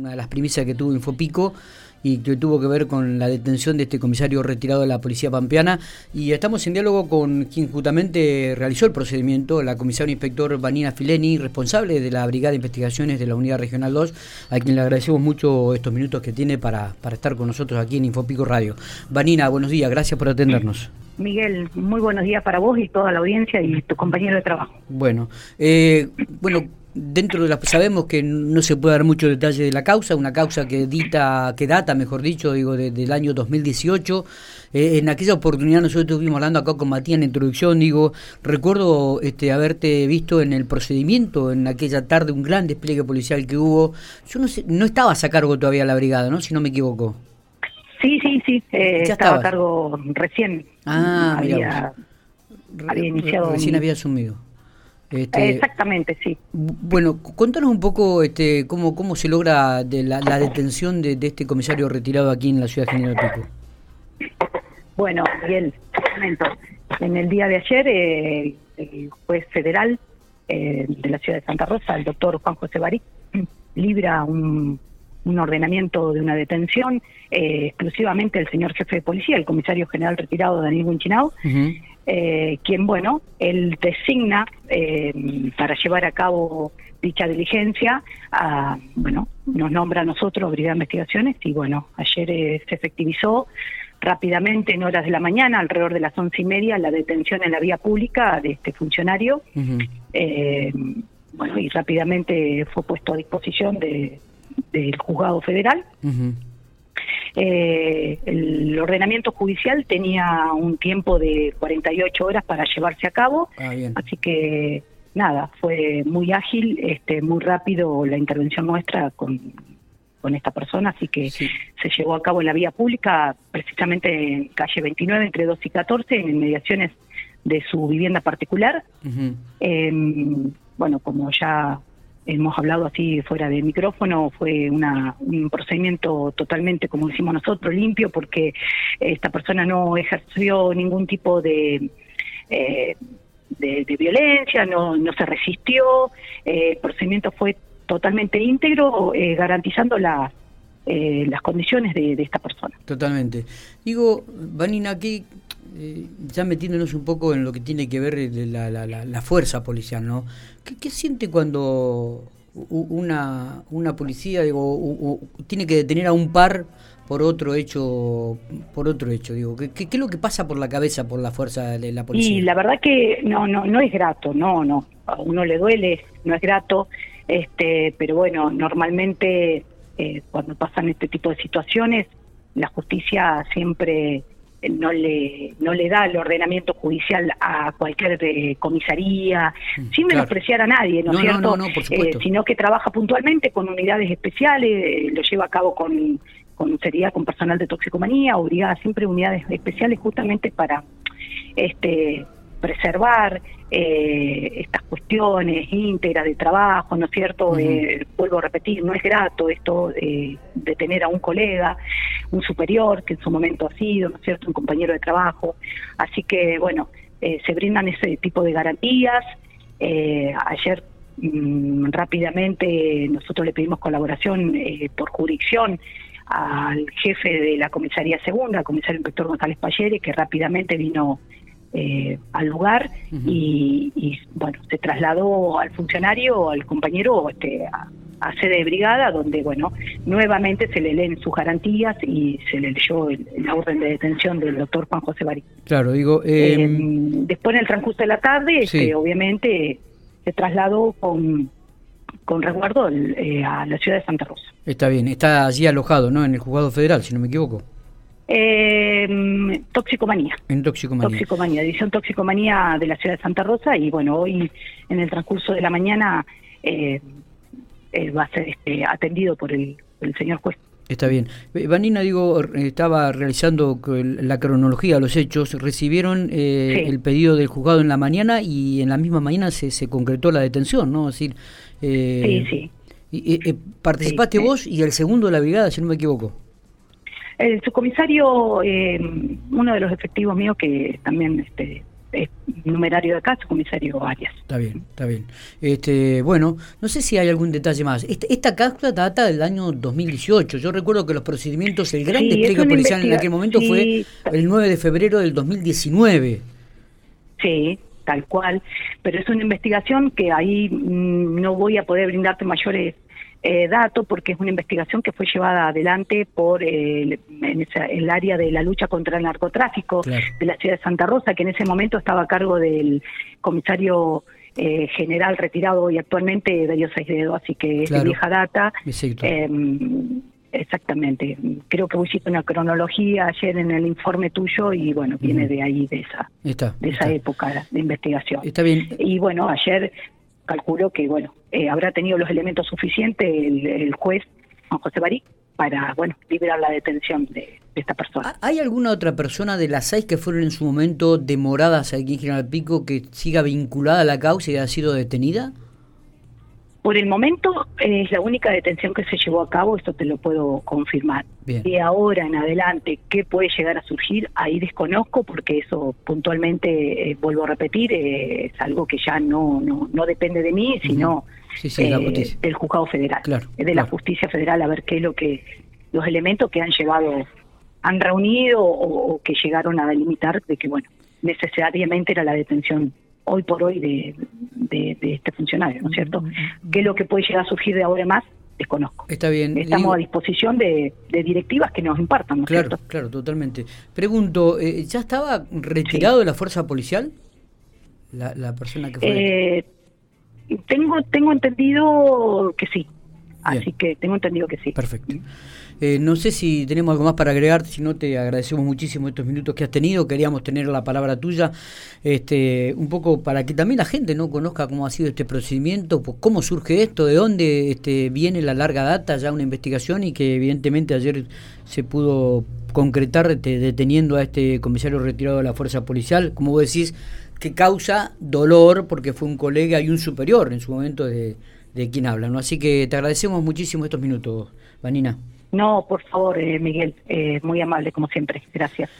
una de las primicias que tuvo Infopico y que tuvo que ver con la detención de este comisario retirado de la Policía Pampeana. Y estamos en diálogo con quien justamente realizó el procedimiento, la comisaria inspector Vanina Fileni, responsable de la Brigada de Investigaciones de la Unidad Regional 2, a quien le agradecemos mucho estos minutos que tiene para, para estar con nosotros aquí en Infopico Radio. Vanina, buenos días, gracias por atendernos. Miguel, muy buenos días para vos y toda la audiencia y tu compañero de trabajo. Bueno, eh, bueno, dentro de la sabemos que no se puede dar mucho detalle de la causa, una causa que dita, que data, mejor dicho, digo, del año 2018. Eh, en aquella oportunidad nosotros estuvimos hablando acá con Matías en la introducción, digo, recuerdo este haberte visto en el procedimiento en aquella tarde, un gran despliegue policial que hubo. Yo no sé, no estabas a cargo todavía la brigada, ¿no? Si no me equivoco. Sí, sí, sí, eh, estaba a cargo recién. Ah, había, había iniciado. Recién había asumido. Este, Exactamente, sí. Bueno, contanos un poco este, cómo, cómo se logra de la, detención de, este comisario retirado aquí en la ciudad de General Pico. Bueno, Miguel, en el día de ayer eh, el juez federal eh, de la ciudad de Santa Rosa, el doctor Juan José Barí, libra un, un ordenamiento de una detención eh, exclusivamente el señor jefe de policía, el comisario general retirado Daniel Gunchinao, eh, quien, bueno, él designa eh, para llevar a cabo dicha diligencia, a, bueno, nos nombra a nosotros, Brigada de Investigaciones, y bueno, ayer se efectivizó rápidamente en horas de la mañana, alrededor de las once y media, la detención en la vía pública de este funcionario. bueno, y rápidamente fue puesto a disposición de, del juzgado federal. Eh, el ordenamiento judicial tenía un tiempo de 48 horas para llevarse a cabo, ah, así que nada, fue muy ágil, este, muy rápido la intervención nuestra con, con esta persona, así que se llevó a cabo en la vía pública, precisamente en calle 29, entre 2 y 14, en inmediaciones de su vivienda particular. Em, bueno, como ya hemos hablado así fuera de micrófono, fue una, un procedimiento totalmente, como decimos nosotros, limpio, porque esta persona no ejerció ningún tipo de... Eh, de, violencia, no, no se resistió, eh, el procedimiento fue totalmente íntegro, eh, garantizando la, las condiciones de, esta persona. Totalmente. Digo, Vanina, aquí ya metiéndonos un poco en lo que tiene que ver la, la, la, fuerza policial, ¿no? ¿Qué, siente cuando una, una policía digo, tiene que detener a un par por otro hecho por otro hecho digo ¿qué, qué, es lo que pasa por la cabeza por la fuerza de la policía y la verdad que no no no es grato no no. A uno le duele no es grato este pero bueno normalmente eh, cuando pasan este tipo de situaciones la justicia siempre no le no le da el ordenamiento judicial a cualquier eh, comisaría mm, sin menospreciar a nadie no, es cierto eh, sino que trabaja puntualmente con unidades especiales eh, lo lleva a cabo con con seriedad con personal de toxicomanía o siempre unidades especiales justamente para este preservar eh, estas cuestiones íntegras de trabajo, ¿no es cierto? Eh, vuelvo a repetir, no es grato esto de tener a un colega, un superior, que en su momento ha sido, ¿no es cierto?, un compañero de trabajo. Así que, bueno, eh, se brindan ese tipo de garantías. ayer mm, rápidamente nosotros le pedimos colaboración por jurisdicción al jefe de la comisaría segunda, al comisario inspector González Payere, que rápidamente vino eh, al lugar y, bueno, se trasladó al funcionario, al compañero este, a, sede de brigada, donde bueno, nuevamente se le leen sus garantías y se le leyó la orden de detención del doctor Juan José Barí. Claro, digo... Em, después en el transcurso de la tarde, este, obviamente se trasladó con, con resguardo eh, a la ciudad de Santa Rosa. Está bien, está allí alojado, ¿no? En el juzgado federal, si no me equivoco. Eh, toxicomanía. En toxicomanía. Toxicomanía, edición toxicomanía de la ciudad de Santa Rosa y bueno, hoy en el transcurso de la mañana eh, eh, va a ser este, atendido por el, señor juez. Está bien. Eh, Vanina, digo, estaba realizando la cronología de los hechos. Recibieron el pedido del juzgado en la mañana y en la misma mañana se, se concretó la detención, ¿no? Es decir, sí, sí. Y, participaste vos y el segundo de la brigada, si no me equivoco. El subcomisario, eh, uno de los efectivos míos que también este, es numerario de acá es comisario Arias. Está bien, está bien. Este, bueno, no sé si hay algún detalle más. Este, esta, causa data del año 2018. Yo recuerdo que los procedimientos, el gran despliegue policial en aquel momento fue el 9 de febrero del 2019. Sí, tal cual. Pero es una investigación que ahí mm, no voy a poder brindarte mayores eh, dato porque es una investigación que fue llevada adelante por eh, en el área de la lucha contra el narcotráfico de la ciudad de Santa Rosa, que en ese momento estaba a cargo del comisario eh, general retirado y actualmente Darío Saidedo, así que es de vieja data. Em, exactamente. Creo que hiciste una cronología ayer en el informe tuyo y bueno, viene de ahí, de esa, de esa época de investigación. Está bien. Y bueno, ayer calculo que, bueno, eh, habrá tenido los elementos suficientes el, juez Juan José Barí para, bueno, liberar la detención de, esta persona. ¿Hay alguna otra persona de las seis que fueron en su momento demoradas aquí en General Pico que siga vinculada a la causa y ha sido detenida? Por el momento es la única detención que se llevó a cabo, esto te lo puedo confirmar. De ahora en adelante, ¿qué puede llegar a surgir? Ahí desconozco porque eso puntualmente, eh, vuelvo a repetir, eh, es algo que ya no, no, no depende de mí, sino eh, del juzgado federal, claro, de la justicia federal, a ver qué es lo que, los elementos que han llevado, han reunido o que llegaron a delimitar de que, bueno, necesariamente era la detención hoy por hoy de, de, este funcionario, ¿no es cierto? ¿Qué es lo que puede llegar a surgir de ahora más? Desconozco. Está bien. Estamos a disposición de, directivas que nos impartan, ¿no es claro, cierto? Claro, totalmente. Pregunto, eh, ¿ya estaba retirado de la fuerza policial la, la persona que fue? Eh, tengo, tengo entendido que sí. Así que tengo entendido que sí. Perfecto. Eh, no sé si tenemos algo más para agregar, si no te agradecemos muchísimo estos minutos que has tenido, queríamos tener la palabra tuya, este, un poco para que también la gente no conozca cómo ha sido este procedimiento, pues, cómo surge esto, de dónde este, viene la larga data, ya una investigación y que evidentemente ayer se pudo concretar este, deteniendo a este comisario retirado de la fuerza policial, como vos decís, que causa dolor porque fue un colega y un superior en su momento de, de quien habla, ¿no? Así que te agradecemos muchísimo estos minutos, Vanina. No, por favor, eh, Miguel, eh, muy amable como siempre. Gracias.